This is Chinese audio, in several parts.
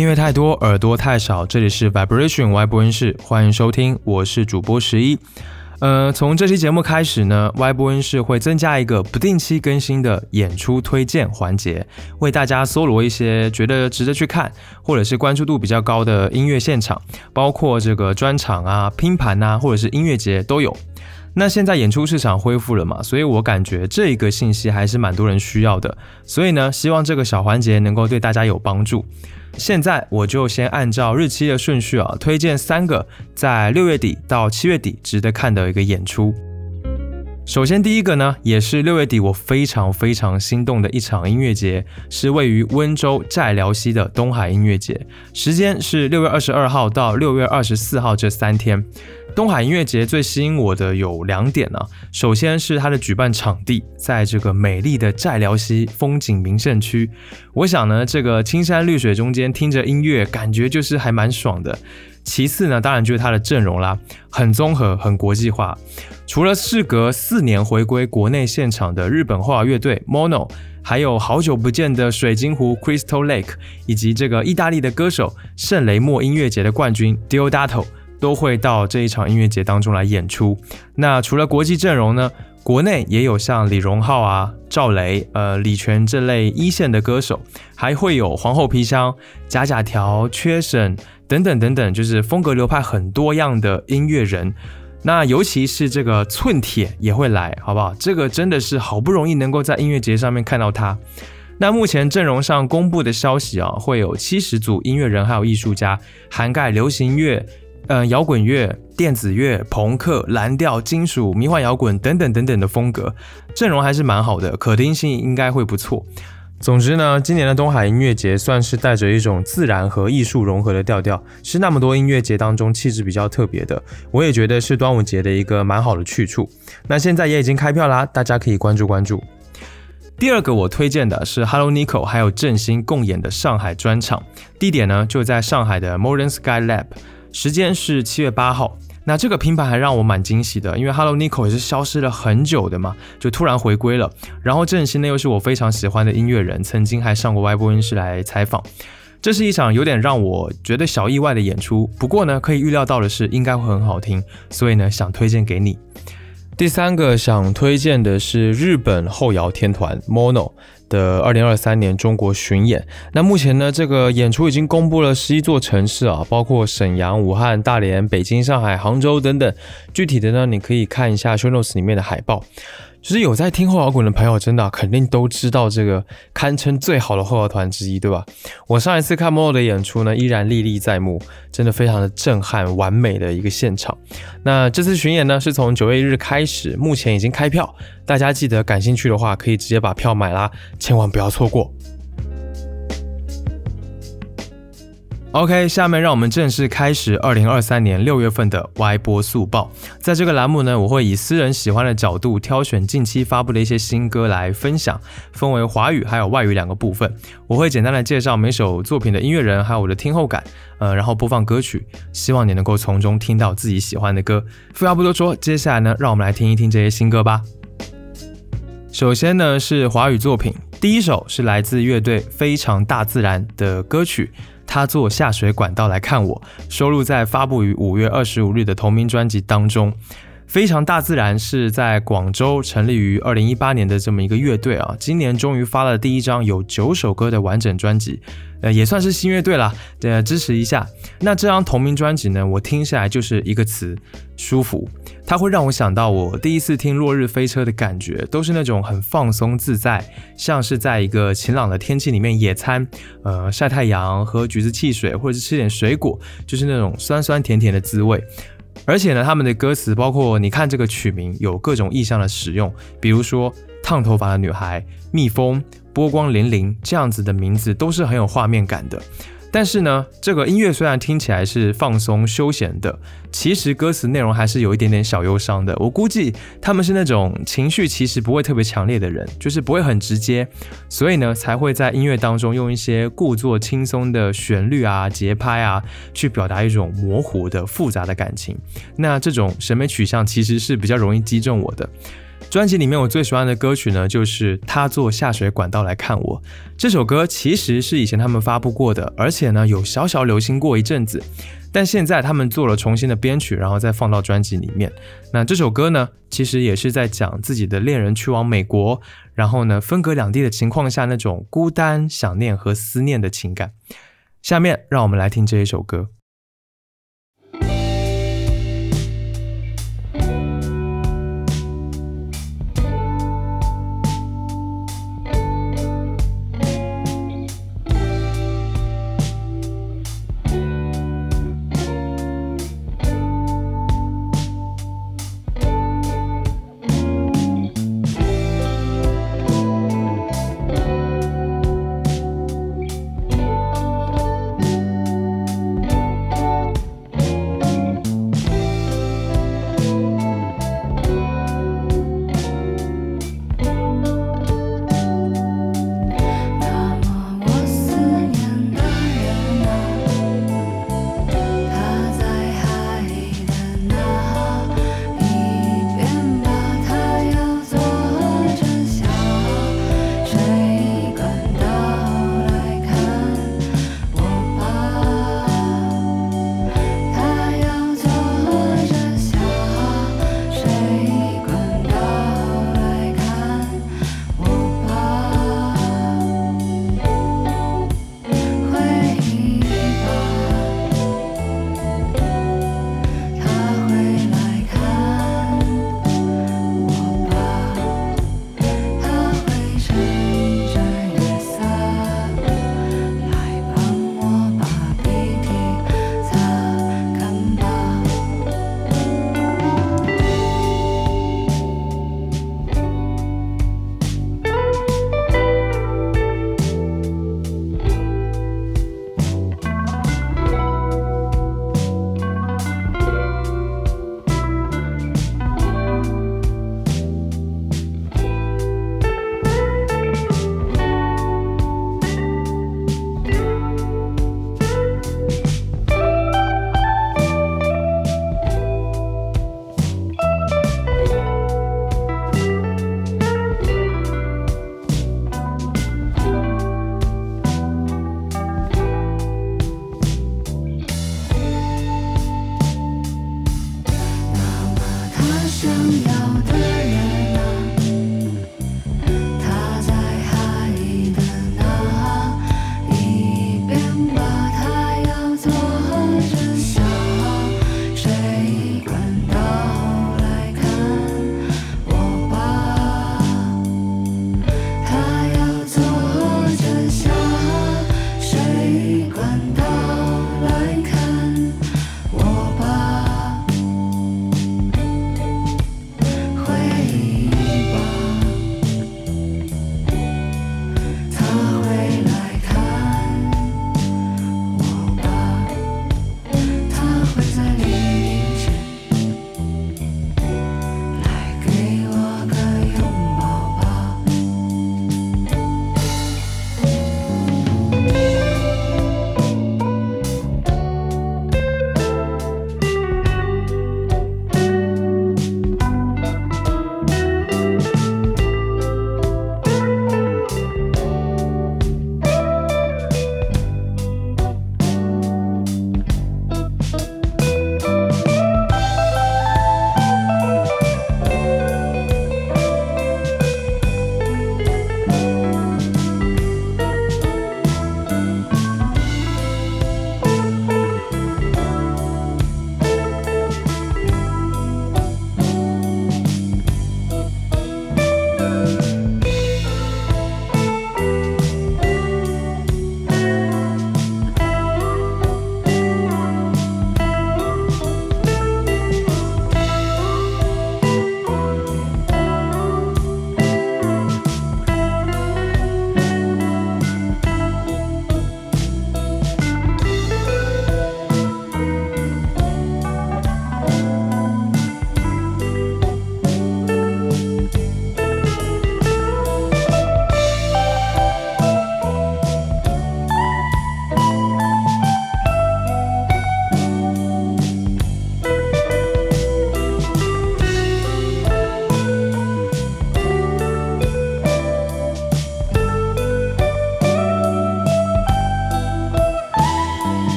音乐太多，耳朵太少。这里是 Vibration 外播音室，欢迎收听，我是主播十一。呃，从这期节目开始呢，外播音室会增加一个不定期更新的演出推荐环节，为大家搜罗一些觉得值得去看，或者是关注度比较高的音乐现场，包括这个专场啊、拼盘啊，或者是音乐节都有。那现在演出市场恢复了嘛，所以我感觉这个信息还是蛮多人需要的，所以呢，希望这个小环节能够对大家有帮助。现在我就先按照日期的顺序啊，推荐三个在六月底到七月底值得看的一个演出。首先第一个呢，也是六月底我非常非常心动的一场音乐节，是位于温州寨辽西的东海音乐节，时间是六月二十二号到六月二十四号这三天。东海音乐节最吸引我的有两点呢，首先是它的举办场地在这个美丽的寨辽西风景名胜区，我想呢，这个青山绿水中间听着音乐，感觉就是还蛮爽的。其次呢，当然就是它的阵容啦，很综合，很国际化。除了事隔四年回归国内现场的日本化乐队 Mono，还有好久不见的水晶湖 Crystal Lake，以及这个意大利的歌手圣雷莫音乐节的冠军 Diodato。都会到这一场音乐节当中来演出。那除了国际阵容呢，国内也有像李荣浩啊、赵雷、呃李泉这类一线的歌手，还会有皇后皮箱、假假条、缺省等等等等，就是风格流派很多样的音乐人。那尤其是这个寸铁也会来，好不好？这个真的是好不容易能够在音乐节上面看到他。那目前阵容上公布的消息啊，会有七十组音乐人还有艺术家，涵盖流行乐。嗯，摇滚乐、电子乐、朋克、蓝调、金属、迷幻摇滚等等等等的风格，阵容还是蛮好的，可听性应该会不错。总之呢，今年的东海音乐节算是带着一种自然和艺术融合的调调，是那么多音乐节当中气质比较特别的。我也觉得是端午节的一个蛮好的去处。那现在也已经开票啦，大家可以关注关注。第二个我推荐的是 Hello Nico 还有郑兴共演的上海专场，地点呢就在上海的 Modern Sky Lab。时间是七月八号，那这个拼盘还让我蛮惊喜的，因为 Hello Nico 也是消失了很久的嘛，就突然回归了。然后郑兴呢又是我非常喜欢的音乐人，曾经还上过 Y 播音室来采访。这是一场有点让我觉得小意外的演出，不过呢可以预料到的是应该会很好听，所以呢想推荐给你。第三个想推荐的是日本后摇天团 Mono。的二零二三年中国巡演，那目前呢，这个演出已经公布了十一座城市啊，包括沈阳、武汉、大连、北京、上海、杭州等等。具体的呢，你可以看一下 show notes 里面的海报。就是有在听后摇滚的朋友，真的肯定都知道这个堪称最好的后摇团之一，对吧？我上一次看 Mo 的演出呢，依然历历在目，真的非常的震撼，完美的一个现场。那这次巡演呢，是从九月一日开始，目前已经开票，大家记得感兴趣的话，可以直接把票买啦，千万不要错过。OK，下面让我们正式开始二零二三年六月份的 Y 播速报。在这个栏目呢，我会以私人喜欢的角度挑选近期发布的一些新歌来分享，分为华语还有外语两个部分。我会简单的介绍每首作品的音乐人，还有我的听后感，呃，然后播放歌曲，希望你能够从中听到自己喜欢的歌。废话不多说，接下来呢，让我们来听一听这些新歌吧。首先呢是华语作品，第一首是来自乐队非常大自然的歌曲。他坐下水管道来看我，收录在发布于五月二十五日的同名专辑当中。非常大自然是在广州成立于二零一八年的这么一个乐队啊，今年终于发了第一张有九首歌的完整专辑。呃，也算是新乐队啦，呃，支持一下。那这张同名专辑呢，我听下来就是一个词，舒服。它会让我想到我第一次听《落日飞车》的感觉，都是那种很放松自在，像是在一个晴朗的天气里面野餐，呃，晒太阳，喝橘子汽水，或者是吃点水果，就是那种酸酸甜甜的滋味。而且呢，他们的歌词包括你看这个曲名有各种意象的使用，比如说烫头发的女孩、蜜蜂。波光粼粼这样子的名字都是很有画面感的，但是呢，这个音乐虽然听起来是放松休闲的，其实歌词内容还是有一点点小忧伤的。我估计他们是那种情绪其实不会特别强烈的人，就是不会很直接，所以呢才会在音乐当中用一些故作轻松的旋律啊、节拍啊，去表达一种模糊的复杂的感情。那这种审美取向其实是比较容易击中我的。专辑里面我最喜欢的歌曲呢，就是《他坐下水管道来看我》这首歌，其实是以前他们发布过的，而且呢有小小流行过一阵子，但现在他们做了重新的编曲，然后再放到专辑里面。那这首歌呢，其实也是在讲自己的恋人去往美国，然后呢分隔两地的情况下那种孤单、想念和思念的情感。下面让我们来听这一首歌。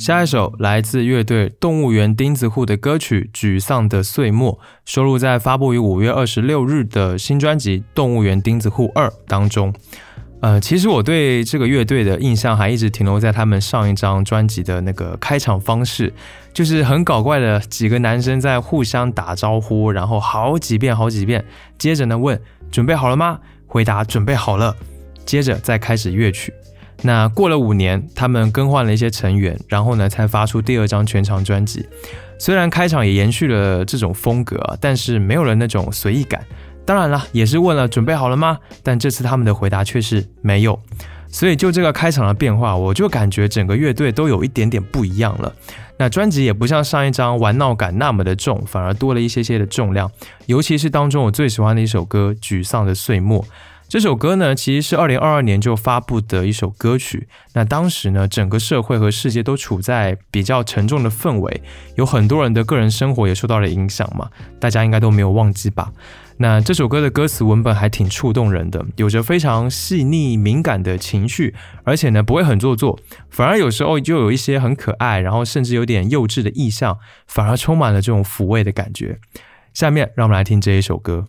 下一首来自乐队动物园钉子户的歌曲《沮丧的岁末》，收录在发布于五月二十六日的新专辑《动物园钉子户二》当中。呃，其实我对这个乐队的印象还一直停留在他们上一张专辑的那个开场方式，就是很搞怪的几个男生在互相打招呼，然后好几遍好几遍，接着呢问准备好了吗？回答准备好了，接着再开始乐曲。那过了五年，他们更换了一些成员，然后呢才发出第二张全长专辑。虽然开场也延续了这种风格，但是没有了那种随意感。当然了，也是问了准备好了吗？但这次他们的回答却是没有。所以就这个开场的变化，我就感觉整个乐队都有一点点不一样了。那专辑也不像上一张玩闹感那么的重，反而多了一些些的重量。尤其是当中我最喜欢的一首歌《沮丧的岁末》。这首歌呢，其实是二零二二年就发布的一首歌曲。那当时呢，整个社会和世界都处在比较沉重的氛围，有很多人的个人生活也受到了影响嘛，大家应该都没有忘记吧？那这首歌的歌词文本还挺触动人的，有着非常细腻敏感的情绪，而且呢不会很做作，反而有时候就有一些很可爱，然后甚至有点幼稚的意象，反而充满了这种抚慰的感觉。下面让我们来听这一首歌。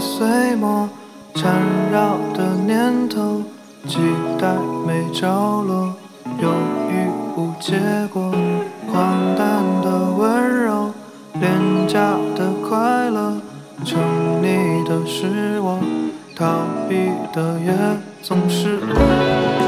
岁末缠绕的念头，期待没着落，犹豫无结果，荒诞的温柔，廉价的快乐，沉溺的是我，逃避的也总是我。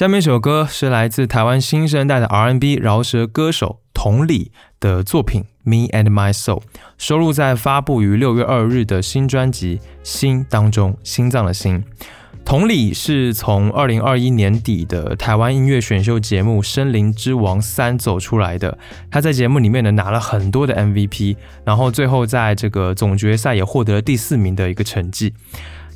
下面一首歌是来自台湾新生代的 R&B 饶舌歌手同理的作品《Me and My Soul》，收录在发布于六月二日的新专辑《心》当中，心脏的心。同理是从二零二一年底的台湾音乐选秀节目《森林之王三》走出来的，他在节目里面呢拿了很多的 MVP，然后最后在这个总决赛也获得了第四名的一个成绩。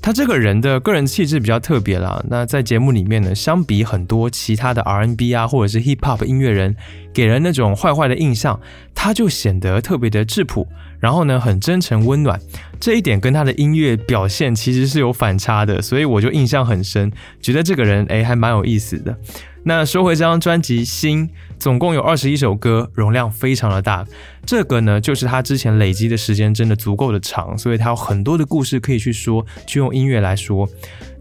他这个人的个人气质比较特别啦。那在节目里面呢，相比很多其他的 R&B 啊，或者是 Hip Hop 音乐人，给人那种坏坏的印象，他就显得特别的质朴，然后呢，很真诚温暖。这一点跟他的音乐表现其实是有反差的，所以我就印象很深，觉得这个人诶还蛮有意思的。那说回这张专辑《心》，总共有二十一首歌，容量非常的大。这个呢，就是他之前累积的时间真的足够的长，所以他有很多的故事可以去说，去用音乐来说。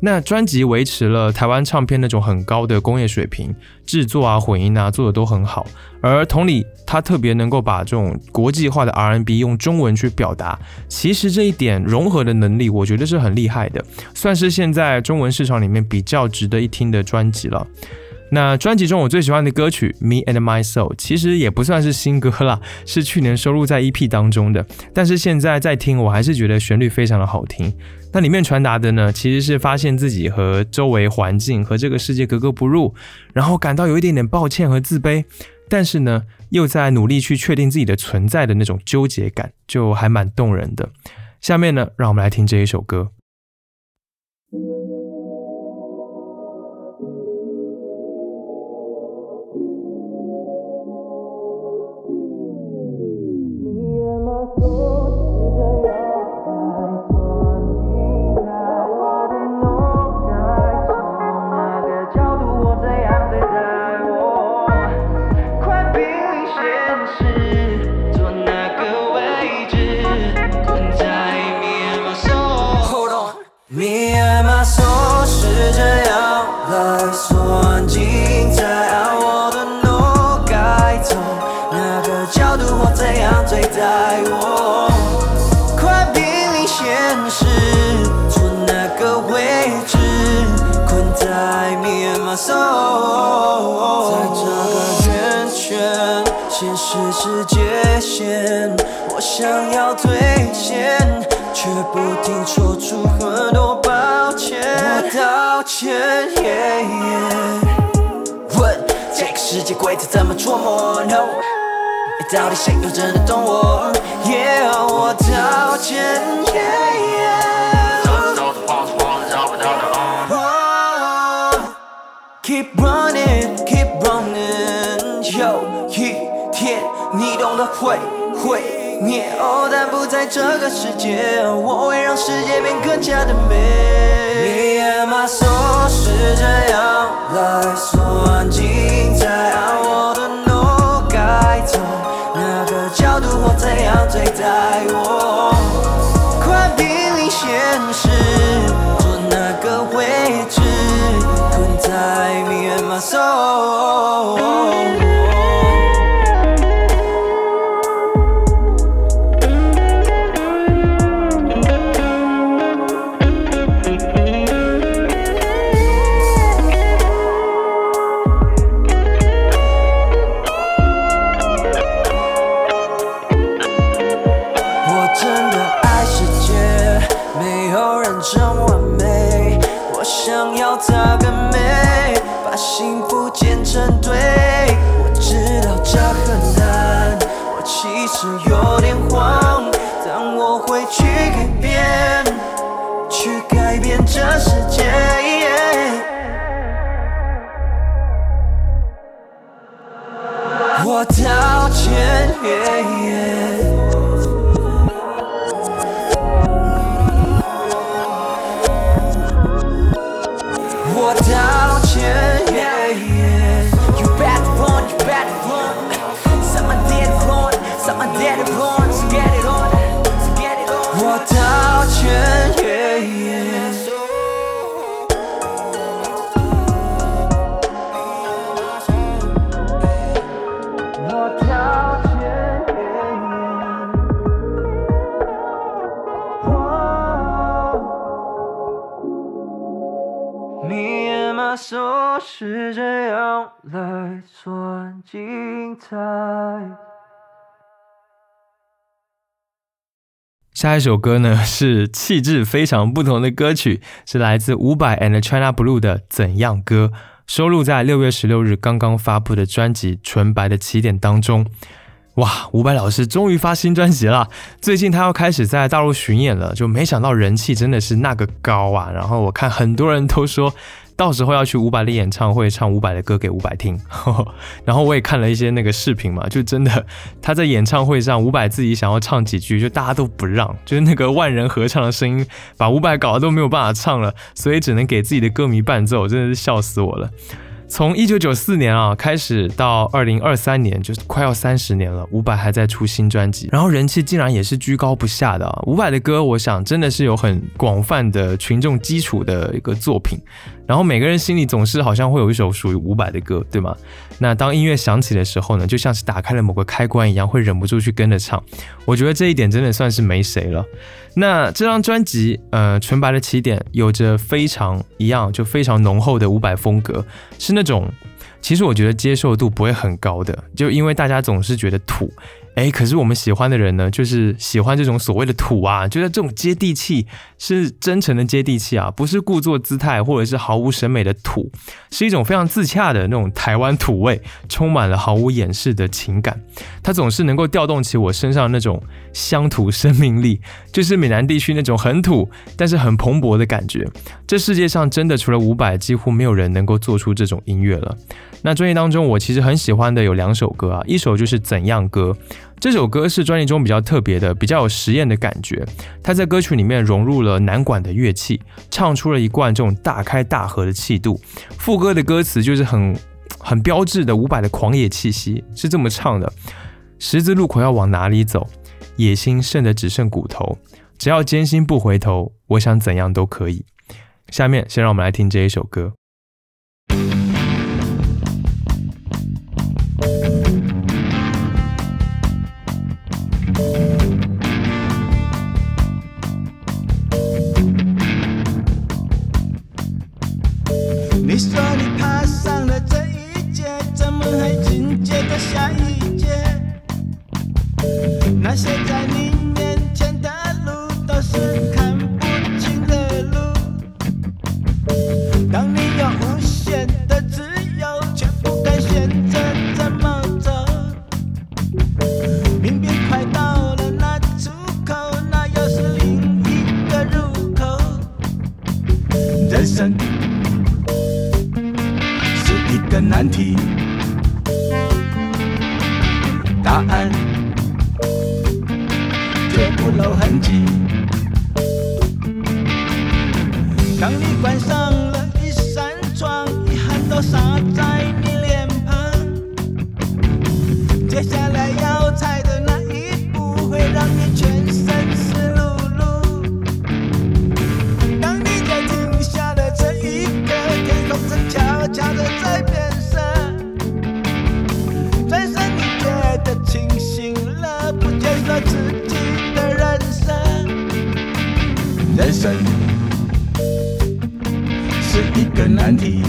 那专辑维持了台湾唱片那种很高的工业水平，制作啊、混音啊做的都很好。而同理，他特别能够把这种国际化的 R&B 用中文去表达，其实这一点融合的能力，我觉得是很厉害的，算是现在中文市场里面比较值得一听的专辑了。那专辑中我最喜欢的歌曲《Me and My Soul》其实也不算是新歌啦，是去年收录在 EP 当中的。但是现在在听，我还是觉得旋律非常的好听。那里面传达的呢，其实是发现自己和周围环境和这个世界格格不入，然后感到有一点点抱歉和自卑，但是呢，又在努力去确定自己的存在的那种纠结感，就还蛮动人的。下面呢，让我们来听这一首歌。这个世界，我会让世界变更加的美。你也嘛说是这样来算精彩，按我的路该走。角度或怎样对待我，快濒临现实，坐那个位置，困在 me and my soul。愿是这样来算精彩。下一首歌呢是气质非常不同的歌曲，是来自伍佰 and China Blue 的《怎样歌》，收录在六月十六日刚刚发布的专辑《纯白的起点》当中。哇，伍佰老师终于发新专辑了！最近他要开始在大陆巡演了，就没想到人气真的是那个高啊！然后我看很多人都说。到时候要去伍佰的演唱会唱伍佰的歌给伍佰听，然后我也看了一些那个视频嘛，就真的他在演唱会上，伍佰自己想要唱几句，就大家都不让，就是那个万人合唱的声音，把伍佰搞得都没有办法唱了，所以只能给自己的歌迷伴奏，真的是笑死我了。从一九九四年啊开始到二零二三年，就是快要三十年了，伍佰还在出新专辑，然后人气竟然也是居高不下的。伍佰的歌，我想真的是有很广泛的群众基础的一个作品。然后每个人心里总是好像会有一首属于伍佰的歌，对吗？那当音乐响起的时候呢，就像是打开了某个开关一样，会忍不住去跟着唱。我觉得这一点真的算是没谁了。那这张专辑，呃，纯白的起点，有着非常一样就非常浓厚的伍佰风格，是那种其实我觉得接受度不会很高的，就因为大家总是觉得土。哎，可是我们喜欢的人呢，就是喜欢这种所谓的土啊，觉得这种接地气是真诚的接地气啊，不是故作姿态或者是毫无审美的土，是一种非常自洽的那种台湾土味，充满了毫无掩饰的情感。它总是能够调动起我身上那种乡土生命力，就是闽南地区那种很土但是很蓬勃的感觉。这世界上真的除了伍佰，几乎没有人能够做出这种音乐了。那专辑当中，我其实很喜欢的有两首歌啊，一首就是《怎样歌》。这首歌是专辑中比较特别的，比较有实验的感觉。它在歌曲里面融入了南管的乐器，唱出了一贯这种大开大合的气度。副歌的歌词就是很很标志的伍佰的狂野气息，是这么唱的：十字路口要往哪里走？野心剩的只剩骨头，只要艰辛不回头，我想怎样都可以。下面先让我们来听这一首歌。那些在你面前的路，都是看不清的路。当你有无限的自由，却不敢选择怎么走。明明快到了那出口，那又是另一个入口。人生是一个难题。生。是一个难题，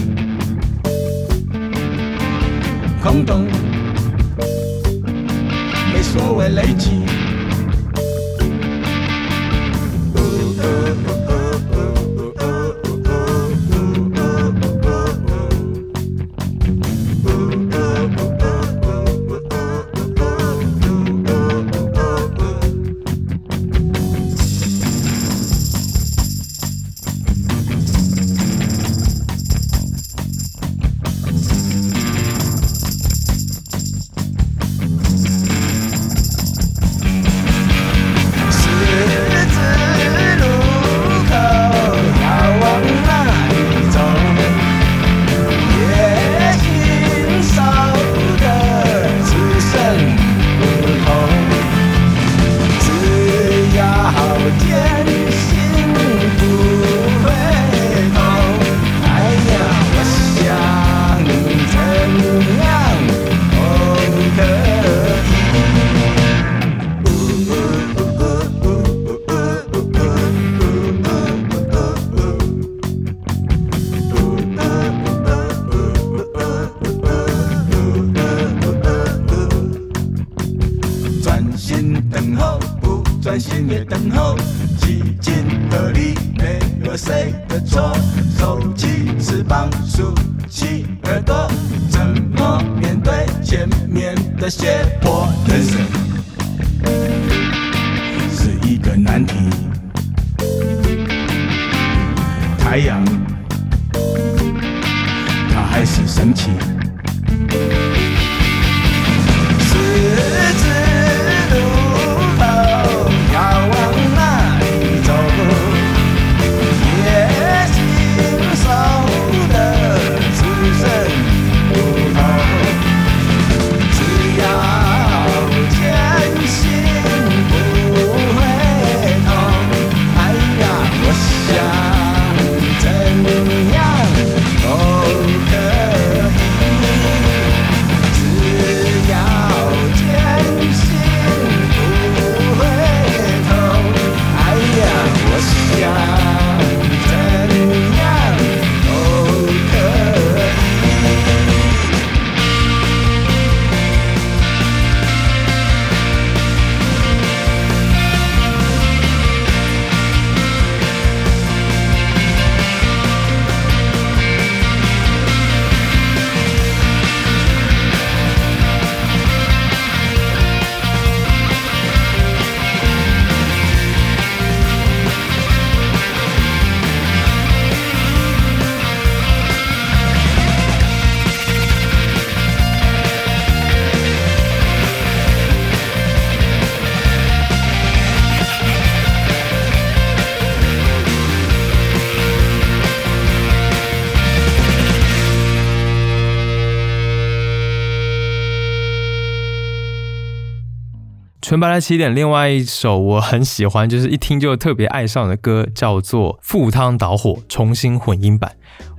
纯白的起点，另外一首我很喜欢，就是一听就特别爱上的歌，叫做《赴汤蹈火》重新混音版。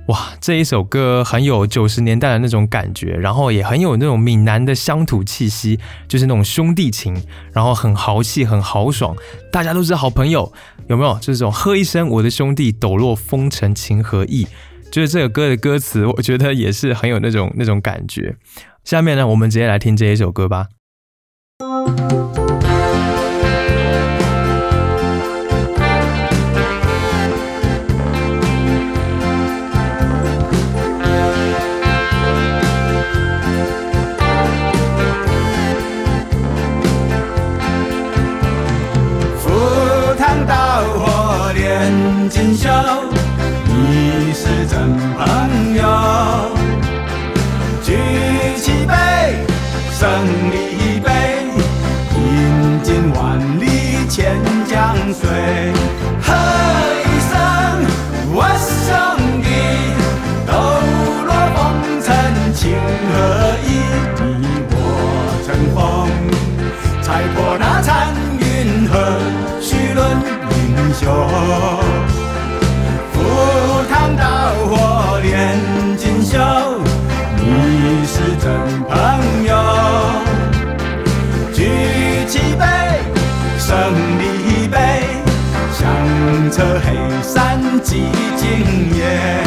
哇，这一首歌很有九十年代的那种感觉，然后也很有那种闽南的乡土气息，就是那种兄弟情，然后很豪气，很豪爽，大家都是好朋友，有没有？这种喝一声我的兄弟，抖落风尘情何意？就是这个歌的歌词，我觉得也是很有那种那种感觉。下面呢，我们直接来听这一首歌吧。寂静夜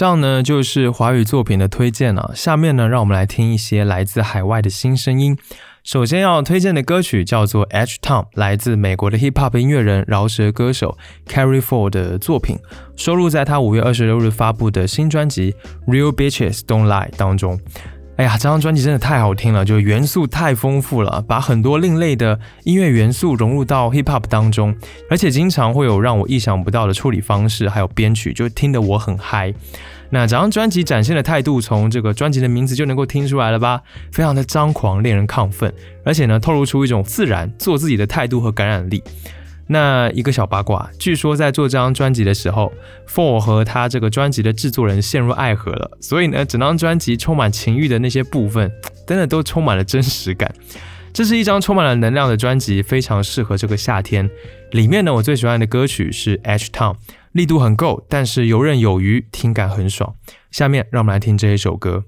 上呢就是华语作品的推荐了、下面呢，让我们来听一些来自海外的新声音。首先要推荐的歌曲叫做《H Tom，》，来自美国的 Hip Hop 音乐人饶舌歌手 Carrie Ford 的作品，收录在他五月二十六日发布的新专辑《Real Bitches Don't Lie》当中。哎呀，这张专辑真的太好听了，就是元素太丰富了，把很多另类的音乐元素融入到 hip hop 当中，而且经常会有让我意想不到的处理方式，还有编曲，就听得我很嗨。那这张专辑展现的态度，从这个专辑的名字就能够听出来了吧？非常的张狂，令人亢奋，而且呢，透露出一种自然做自己的态度和感染力。那一个小八卦，据说在做这张专辑的时候，Four 和他这个专辑的制作人陷入爱河了，所以呢，整张专辑充满情欲的那些部分，真的都充满了真实感。这是一张充满了能量的专辑，非常适合这个夏天。里面呢，我最喜欢的歌曲是《H Town》，力度很够，但是游刃有余，听感很爽。下面让我们来听这一首歌。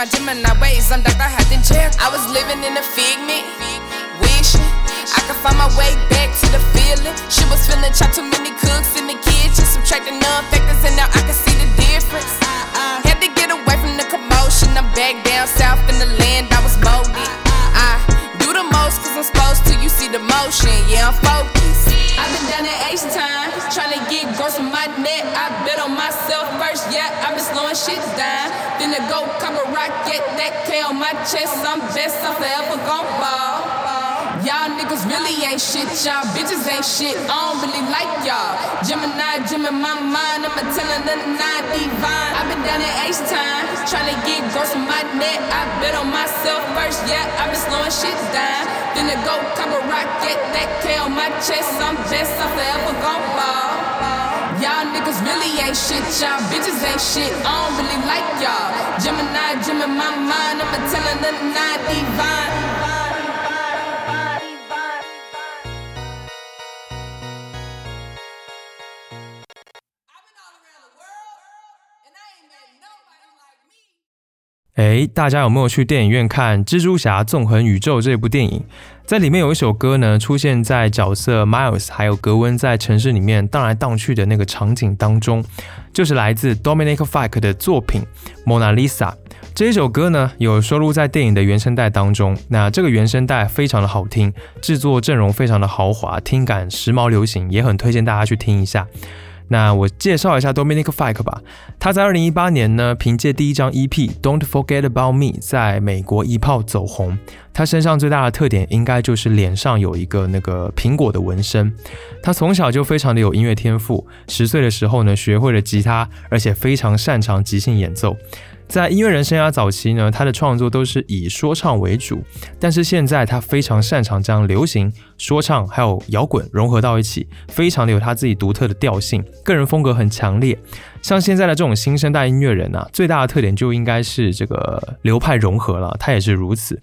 My Gemini ways, I'm Dr. Jack. I was living in a figment, wishing I could find my way back to the feeling. She was feeling chopped too many cooks in the kitchen, subtracting none factors, and now I can see the difference. Uh-uh. Had to get away from the commotion. I'm back down south in the land I was molded. I do the most cause I'm supposed to. You see the motion, yeah, I'm focused. Really ain't shit, y'all bitches ain't shit. I don't really like y'all. Gemini, Gem in my mind, I'ma tell the nine divine. I've been down at H time, tryna get gross on my net. I bet on myself first, yeah, I've been slowing shit down. Then to go cover rocket, that K on my chest. I'm best, I'm forever gon' ball. Y'all niggas really ain't shit, y'all bitches ain't shit. I don't really like y'all. Gemini, Gem in my mind, I'ma tell the nine divine. 诶，大家有没有去电影院看《蜘蛛侠：纵横宇宙》这部电影？在里面有一首歌呢，出现在角色 Miles 还有格温在城市里面荡来荡去的那个场景当中，就是来自 Dominic Fike 的作品《Mona Lisa》。这一首歌呢，有收录在电影的原声带当中。那这个原声带非常的好听，制作阵容非常的豪华，听感时髦流行，也很推荐大家去听一下。那我介绍一下 Dominic Fike 吧。他在二零一八年呢，凭借第一张 EP《Don't Forget About Me》在美国一炮走红。他身上最大的特点应该就是脸上有一个那个苹果的纹身。他从小就非常的有音乐天赋，十岁的时候呢，学会了吉他，而且非常擅长即兴演奏。在音乐人生涯早期呢，他的创作都是以说唱为主，但是现在他非常擅长将流行、说唱还有摇滚融合到一起，非常的有他自己独特的调性，个人风格很强烈。像现在的这种新生代音乐人啊，最大的特点就应该是这个流派融合了，他也是如此。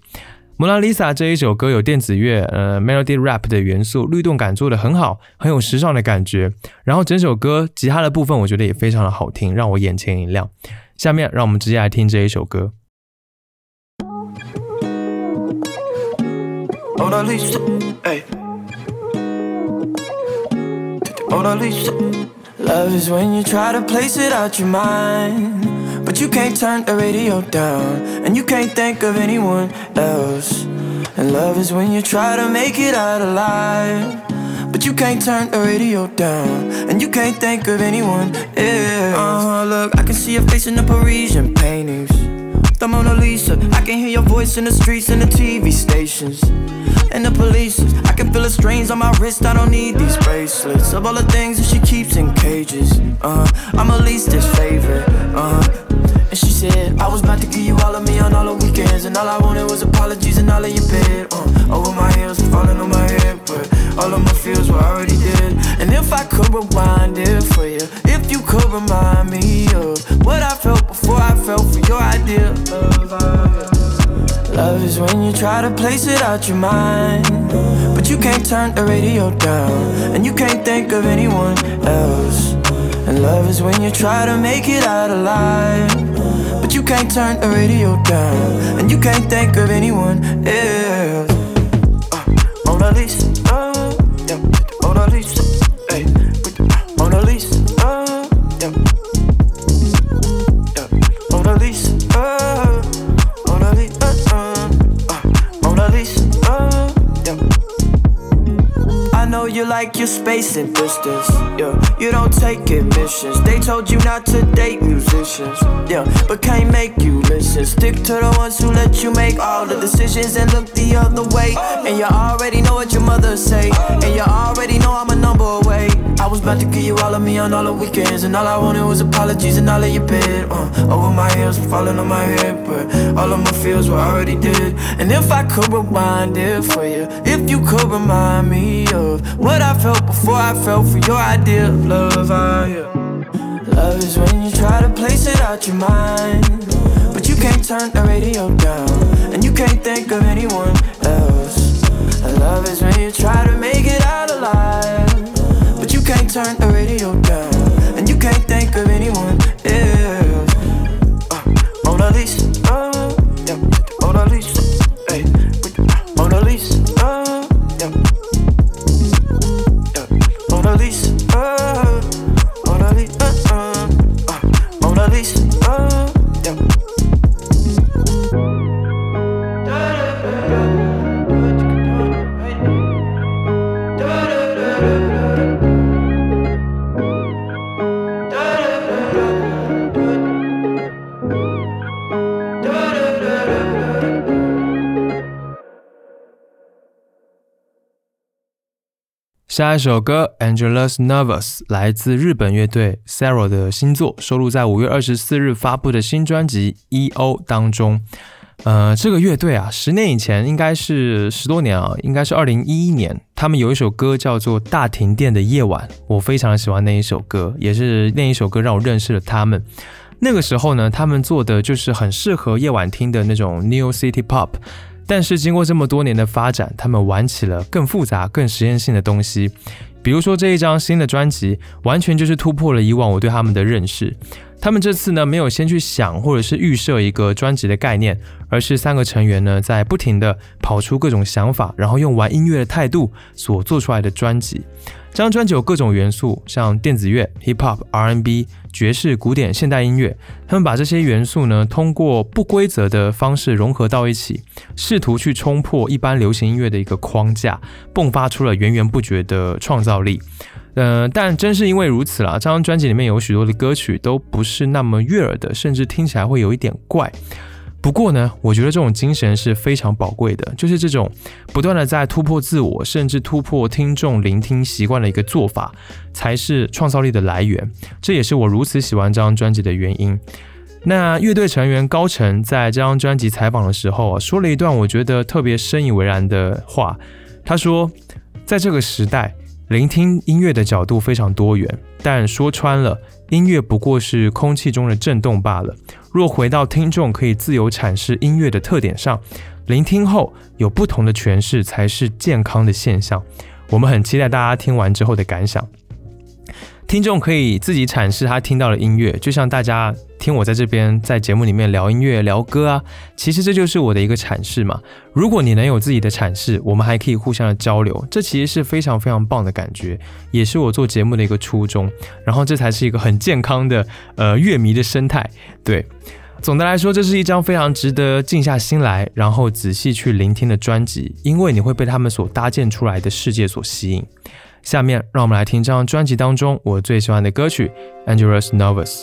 蒙娜丽莎这一首歌有电子乐、呃 melody rap 的元素，律动感做得很好，很有时尚的感觉。然后整首歌吉他的部分，我觉得也非常的好听，让我眼前一亮。下面让我们直接来听这一首歌。 Mona Lisa, ay. Mona Lisa. Love is when you try to place it out your mind, but you can't turn the radio down, and you can't think of anyone else. And love is when you try to make it out alive, but you can't turn the radio down, and you can't think of anyone else. Uh, look, I can see your face in the Parisian paintings the Mona Lisa. I can hear your voice in the streets and the TV stations. And the police, I can feel the strains on my wrist. I don't need these bracelets. Of all the things that she keeps in cages, uh, I'm her least's favorite. Uh, and said, I was about to give you all of me on all the weekends. And all I wanted was apologies and all of your bed. Uh, over my heels, falling on my head. But all of my feels were already dead. And if I could rewind it for you, if you could remind me of what I felt before I felt for your idea of love. Love is when you try to place it out your mind, but you can't turn the radio down, and you can't think of anyone else. And love is when you try to make it out alive, but you can't turn the radio down, and you can't think of anyone else. Uh, Mona Lisa, like your space and distance, yeah. You don't take admissions. They told you not to date musicians, yeah. But can't make you listen. Stick to the ones who let you make all the decisions and look the other way. And you already know what your mother say. And you already know I'm a number away. I was about to give you all of me on all the weekends, and all I wanted was apologies and all of your bed. Uh, over my heels, falling on my head, but all of my feels were already dead. And if I could rewind it for you, if you could remind me of what I felt before I felt for your idea of love, I, yeah. Love is when you try to place it out your mind, but you can't turn the radio down, and you can't think of anyone else. Love is when you try to make it out alive, but you can't turn the radio down, and you can't think of anyone 下一首歌《Angelus Nervous》来自日本乐队 SARO 的新作，收录在五月二十四日发布的新专辑《E.O》当中。呃，这个乐队啊，十年以前应该是十多年啊，应该是二零一一年，他们有一首歌叫做《大停电的夜晚》，我非常喜欢那一首歌，也是那一首歌让我认识了他们。那个时候呢，他们做的就是很适合夜晚听的那种 New City Pop。但是经过这么多年的发展，他们玩起了更复杂、更实验性的东西，比如说这一张新的专辑，完全就是突破了以往我对他们的认识。他们这次呢，没有先去想或者是预设一个专辑的概念，而是三个成员呢，在不停的跑出各种想法，然后用玩音乐的态度所做出来的专辑。这张专辑有各种元素，像电子乐、hip hop、R&B、爵士、古典、现代音乐。他们把这些元素呢，通过不规则的方式融合到一起，试图去冲破一般流行音乐的一个框架，迸发出了源源不绝的创造力。嗯，但正是因为如此啦，这张专辑里面有许多的歌曲都不是那么悦耳的，甚至听起来会有一点怪。不过呢，我觉得这种精神是非常宝贵的，就是这种不断的在突破自我，甚至突破听众聆听习惯的一个做法，才是创造力的来源。这也是我如此喜欢这张专辑的原因。那乐队成员高晨在这张专辑采访的时候啊，说了一段我觉得特别深以为然的话。他说，在这个时代。聆听音乐的角度非常多元，但说穿了，音乐不过是空气中的震动罢了。若回到听众可以自由阐释音乐的特点上，聆听后有不同的诠释才是健康的现象。我们很期待大家听完之后的感想。听众可以自己阐释他听到的音乐，就像大家听我在这边在节目里面聊音乐、聊歌啊，其实这就是我的一个阐释嘛。如果你能有自己的阐释，我们还可以互相的交流，这其实是非常非常棒的感觉，也是我做节目的一个初衷。然后这才是一个很健康的呃乐迷的生态。对，总的来说，这是一张非常值得静下心来，然后仔细去聆听的专辑，因为你会被他们所搭建出来的世界所吸引。下面让我们来听这张专辑当中我最喜欢的歌曲《Angelus Novus》。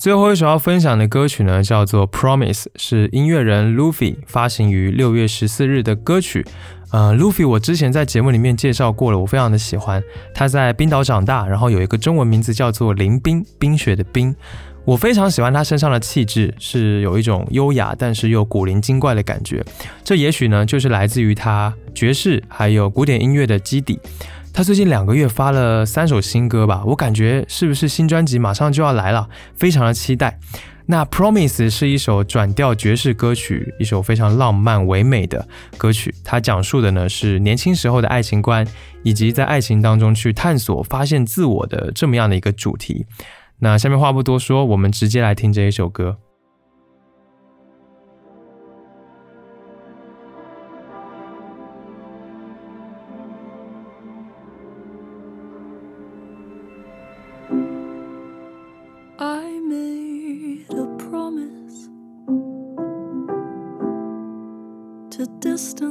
最后一首要分享的歌曲呢，叫做《Promise》，是音乐人 Luffy 发行于六月十四日的歌曲。呃，Luffy 我之前在节目里面介绍过了，我非常的喜欢。他在冰岛长大，然后有一个中文名字叫做林冰，冰雪的冰。我非常喜欢他身上的气质，是有一种优雅但是又古灵精怪的感觉。这也许呢，就是来自于他爵士还有古典音乐的基底。他最近两个月发了三首新歌吧，我感觉是不是新专辑马上就要来了，非常的期待。那《Promise》是一首转调爵士歌曲，一首非常浪漫唯美的歌曲。它讲述的呢是年轻时候的爱情观，以及在爱情当中去探索、发现自我的这么样的一个主题。那下面话不多说，我们直接来听这一首歌。Distance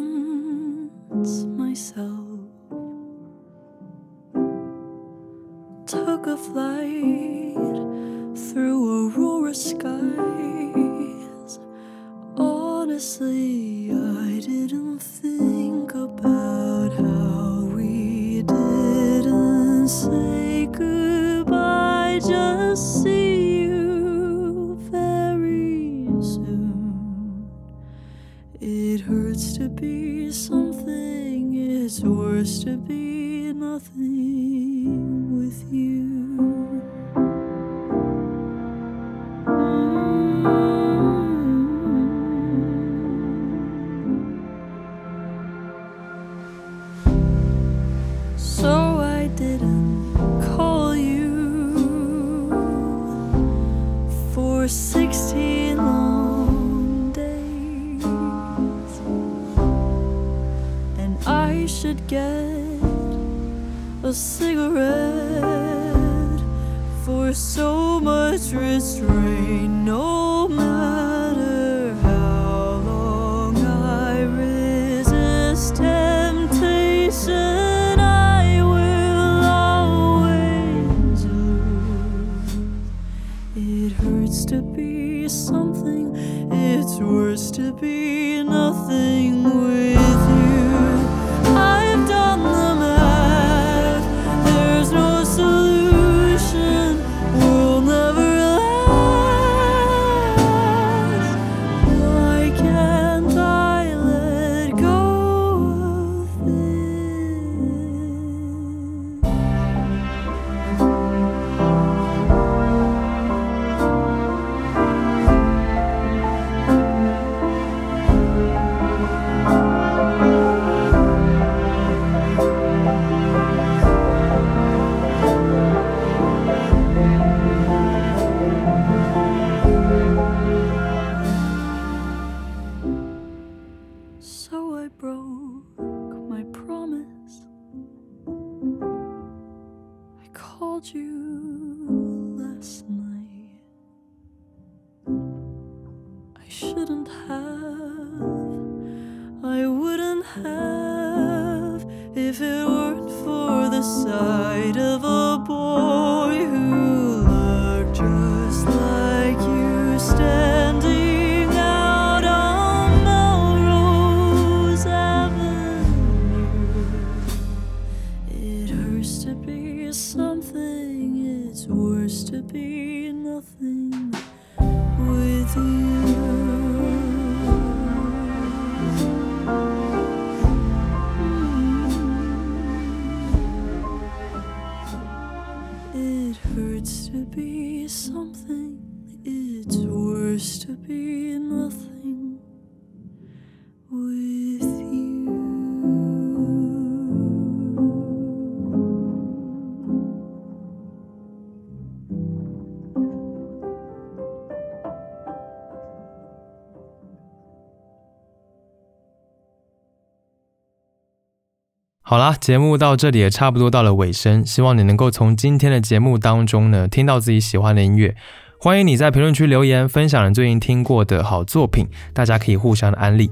好啦，节目到这里也差不多到了尾声，希望你能够从今天的节目当中呢，听到自己喜欢的音乐。欢迎你在评论区留言，分享你最近听过的好作品，大家可以互相的安利。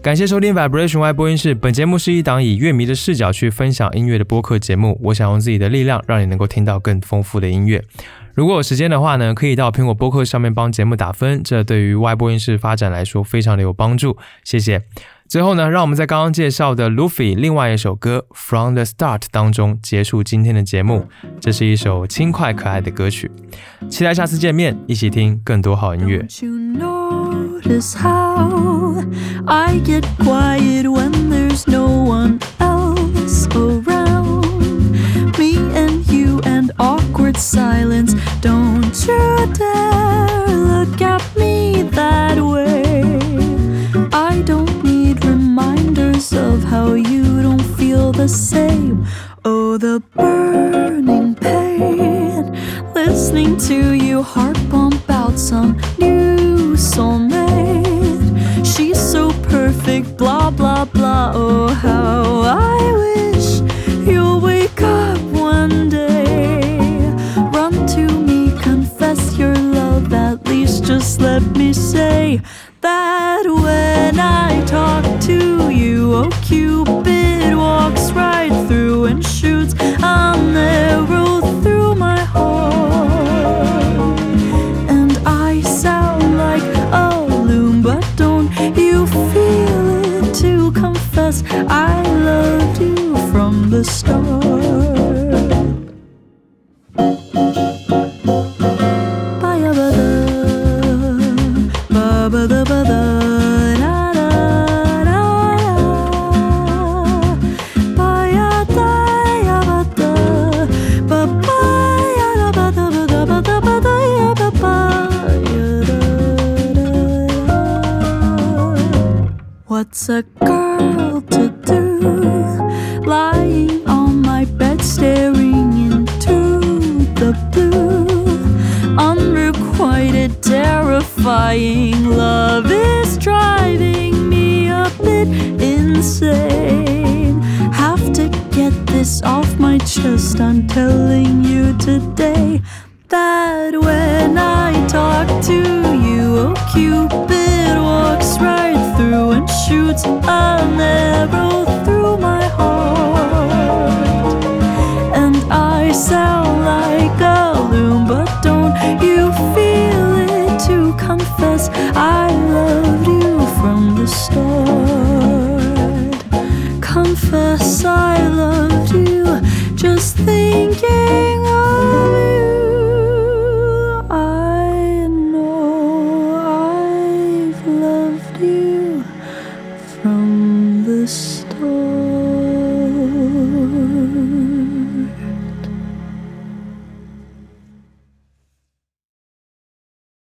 感谢收听 Vibration Y 播音室，本节目是一档以乐迷的视角去分享音乐的播客节目。我想用自己的力量，让你能够听到更丰富的音乐。如果有时间的话呢，可以到苹果播客上面帮节目打分，这对于外播音室发展来说非常的有帮助。谢谢。最后呢，让我们在刚刚介绍的 Luffy 另外一首歌《From the Start》当中结束今天的节目。这是一首轻快可爱的歌曲，期待下次见面，一起听更多好音乐。 Don't you notice how I get quiet when there's no one else around? Me and you and awkward silence. Don't you dare look at me reminders of how you don't feel the same. Oh, the burning pain. Listening to you heart pump out some new soulmate. She's so perfect, blah, blah, blah. Oh, how I wish you'll wake up one day. Run to me, confess your love, at least just let me say that when I talk to you, oh Cupid walks right through and shoots an arrow through my heart.